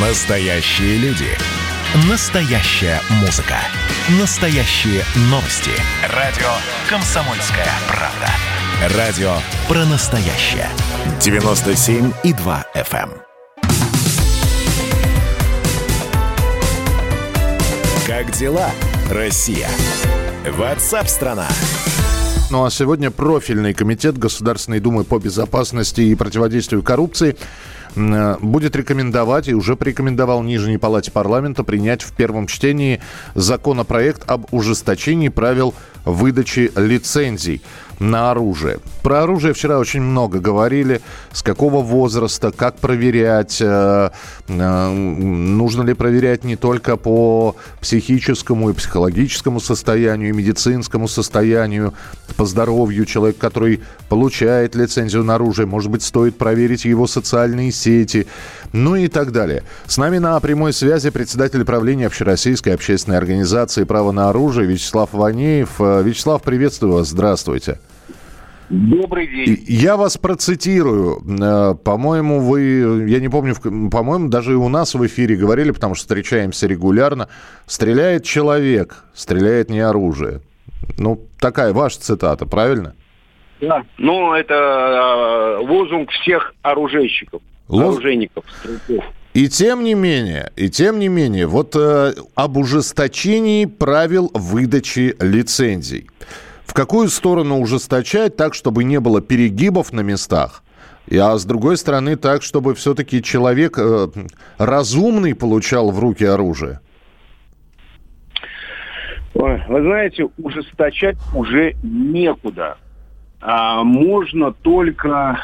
Настоящие люди. Настоящая музыка. Настоящие новости. Радио «Комсомольская правда». Радио про настоящее. 97,2 FM. эм. Как дела, Россия? Ватсап-страна! Ну а сегодня профильный комитет Государственной Думы по безопасности и противодействию коррупции будет рекомендовать и уже порекомендовал Нижней Палате парламента принять в первом чтении законопроект об ужесточении правил выдачи лицензий на оружие. Про оружие вчера очень много говорили. С какого возраста, как проверять, э, э, нужно ли проверять не только по психическому и психологическому состоянию, и медицинскому состоянию, по здоровью человека, который получает лицензию на оружие. Может быть, стоит проверить его социальные сети, ну и так далее. С нами на прямой связи председатель правления Общероссийской общественной организации «Право на оружие» Вячеслав Ванеев. Э, Вячеслав, приветствую вас. Здравствуйте. Добрый день. Я вас процитирую. Э, По-моему, вы, я не помню, по-моему, даже и у нас в эфире говорили, потому что встречаемся регулярно. Стреляет человек, стреляет не оружие. Ну, такая ваша цитата, правильно? Да. Ну, это э, лозунг всех оружейщиков, Лоз- оружейников, стрелков. И тем не менее, и тем не менее, вот э, об ужесточении правил выдачи лицензий. В какую сторону ужесточать так, чтобы не было перегибов на местах? А с другой стороны, так, чтобы все-таки человек э, разумный получал в руки оружие. Ой, Вы знаете, ужесточать уже некуда. А, можно только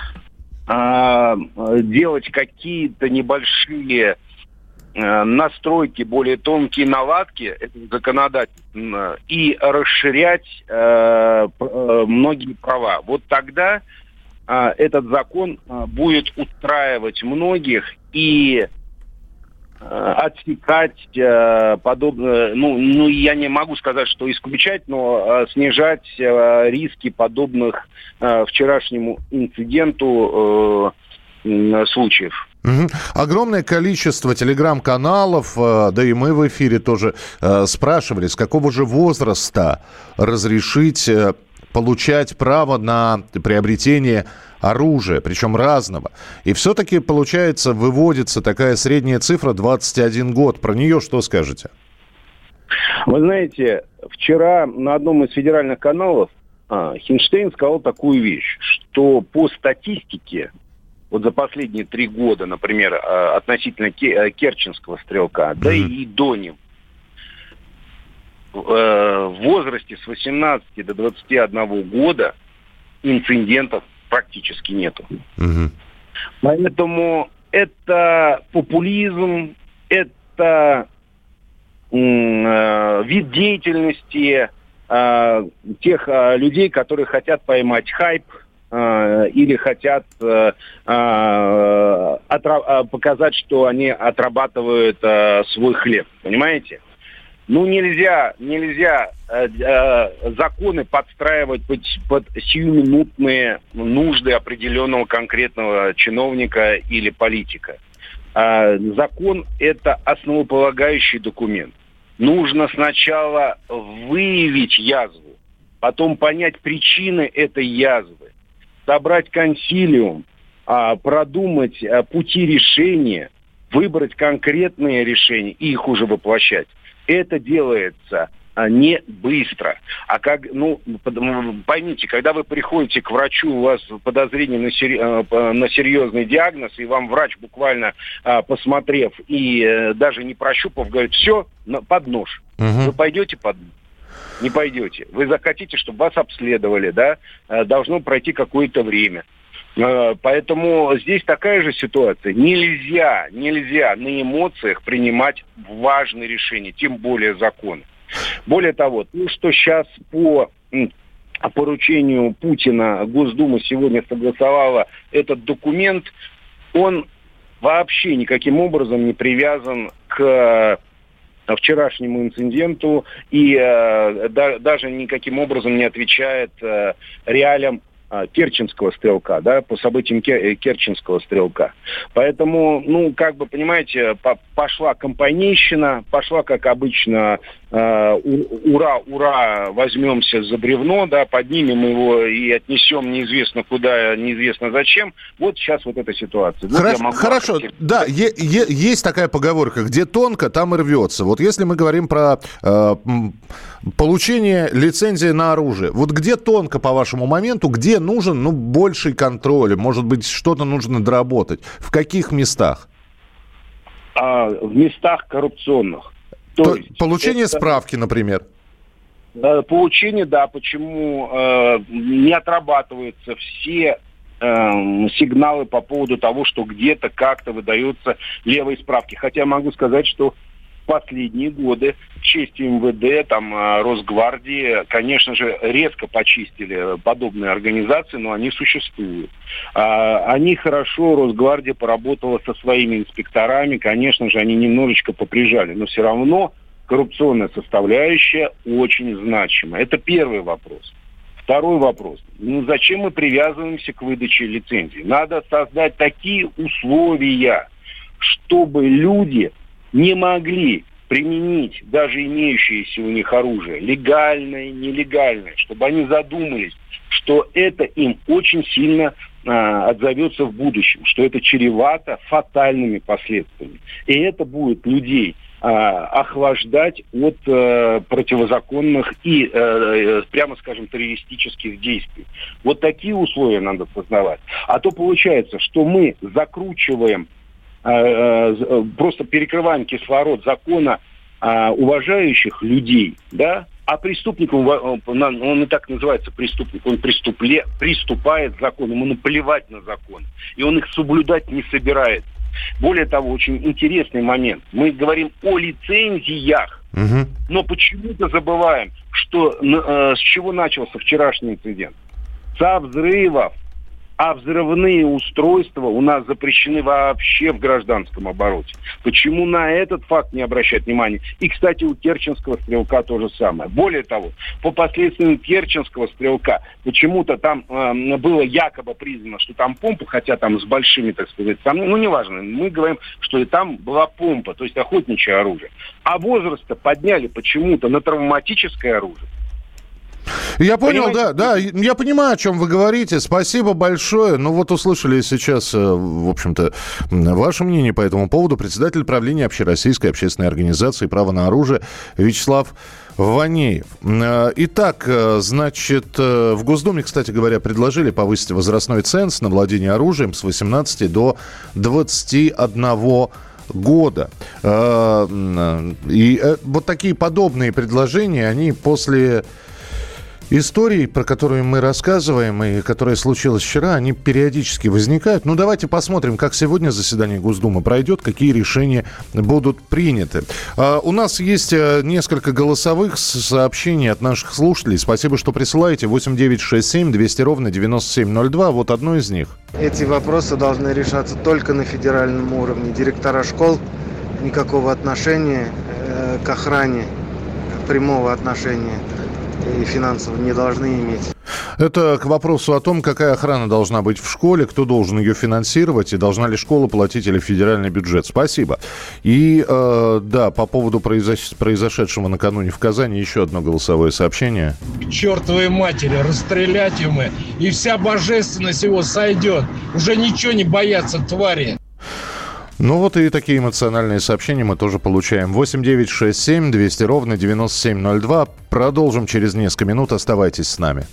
а, делать какие-то небольшие э, настройки, более тонкие наладки этого и расширять э, многие права. Вот тогда а, этот закон а, будет устраивать многих и отсекать э, подобное, ну, ну, я не могу сказать, что исключать, но э, снижать э, риски подобных э, вчерашнему инциденту э, случаев. Мгм. Огромное количество телеграм-каналов, э, да и мы в эфире тоже э, спрашивали, с какого же возраста разрешить э, получать право на приобретение оружия, причем разного. И все-таки, получается, выводится такая средняя цифра 21 год. Про нее что скажете? Вы знаете, вчера на одном из федеральных каналов а, Хинштейн сказал такую вещь, что по статистике, вот за последние три года, например, а, относительно э, Керченского стрелка, да и до него, в э, в возрасте с 18 до 21 года инцидентов практически нету. Мгм. Поэтому это популизм, это э, вид деятельности э, тех э, людей, которые хотят поймать хайп э, или хотят э, э, э, показать, что они отрабатывают э, свой хлеб. Понимаете? Ну, нельзя, нельзя э, э, законы подстраивать под, под сиюминутные нужды определенного конкретного чиновника или политика. А, закон – это основополагающий документ. Нужно сначала выявить язву, потом понять причины этой язвы, собрать консилиум, а, продумать а, пути решения, выбрать конкретные решения и их уже воплощать. Это делается а, не быстро. А как, ну, поймите, когда вы приходите к врачу, у вас подозрение на, сери- э, на серьезный диагноз, и вам врач буквально а, посмотрев и э, даже не прощупав, говорит, все, под нож. Мгм. Вы пойдете под? Не пойдете. Вы захотите, чтобы вас обследовали, да? Э, Должно пройти какое-то время. Э, Поэтому здесь такая же ситуация. Нельзя, нельзя на эмоциях принимать важные решения, тем более законы. Более того, то, что сейчас по поручению Путина Госдума сегодня согласовала этот документ, он вообще никаким образом не привязан к вчерашнему инциденту и э, да- даже никаким образом не отвечает э, реалиям а, Керченского стрелка, да, по событиям э, Керченского стрелка. Поэтому, ну, как бы, понимаете, пошла компанейщина, пошла, как обычно, э, ура, ура, возьмемся за бревно, да, поднимем его и отнесем неизвестно куда, неизвестно зачем. Вот сейчас вот эта ситуация. Вот хорошо, хорошо. да, е- е- есть такая поговорка, где тонко, там и рвется. Вот если мы говорим про э, получение лицензии на оружие, вот где тонко по вашему моменту, где нужен ну, больший контроль? Может быть, что-то нужно доработать? В каких местах? А, в местах коррупционных. То, То есть получение это... справки, например. Получение, да, почему э, не отрабатываются все э, сигналы по поводу того, что где-то как-то выдаются левые справки. Хотя могу сказать, что последние годы честь МВД, там, а, Росгвардии, конечно же, резко почистили подобные организации, но они существуют. А, они хорошо, Росгвардия поработала со своими инспекторами, конечно же, они немножечко поприжали, но все равно коррупционная составляющая очень значима. Это первый вопрос. Второй вопрос. Ну, зачем мы привязываемся к выдаче лицензии? Надо создать такие условия, чтобы люди не могли применить даже имеющееся у них оружие, легальное, нелегальное, чтобы они задумались, что это им очень сильно а, отзовется в будущем, что это чревато фатальными последствиями. И это будет людей а, охлаждать от а, противозаконных и, а, прямо скажем, террористических действий. Вот такие условия надо создавать. А то получается, что мы закручиваем просто перекрываем кислород закона уважающих людей, да, а преступник, он, и так называется преступник, он преступле, приступает к закону, ему наплевать на закон, и он их соблюдать не собирается. Более того, очень интересный момент. Мы говорим о лицензиях, угу. но почему-то забываем, что э, с чего начался вчерашний инцидент. Со взрывов а взрывные устройства у нас запрещены вообще в гражданском обороте. Почему на этот факт не обращать внимания? И, кстати, у Керченского стрелка то же самое. Более того, по последствиям Керченского стрелка почему-то там э, было якобы признано, что там помпа, хотя там с большими, так сказать, там, ну, неважно, мы говорим, что и там была помпа, то есть охотничье оружие. А возраст подняли почему-то на травматическое оружие. Я понял, Понимаете? да, да, я понимаю, о чем вы говорите. Спасибо большое. Ну вот услышали сейчас, э, в общем-то, ваше мнение по этому поводу. Председатель правления Общероссийской общественной организации «Право на оружие» Вячеслав Ванеев. Э, итак, э, значит, в Госдуме, кстати говоря, предложили повысить возрастной ценз на владение оружием с 18 до 21 года. И вот такие подобные предложения, они после историй, про которые мы рассказываем и которые случилось вчера, они периодически возникают. Ну, давайте посмотрим, как сегодня заседание Госдумы пройдет, какие решения будут приняты. А, у нас есть э, несколько голосовых сообщений от наших слушателей. Спасибо, что присылаете. 8967 200 ровно 9702. Вот одно из них. Эти вопросы должны решаться только на федеральном уровне. Директора школ никакого отношения э, к охране, прямого отношения и финансово не должны иметь. Это к вопросу о том, какая охрана должна быть в школе, кто должен ее финансировать, и должна ли школа платить или федеральный бюджет. Спасибо. И э, да, по поводу произош... произошедшего накануне в Казани еще одно голосовое сообщение. К чертовой матери, расстрелять мы, и вся божественность его сойдет. Уже ничего не боятся твари. Ну вот и такие эмоциональные сообщения мы тоже получаем. 8 9 6 7 200 ровно 9702. Продолжим через несколько минут. Оставайтесь с нами.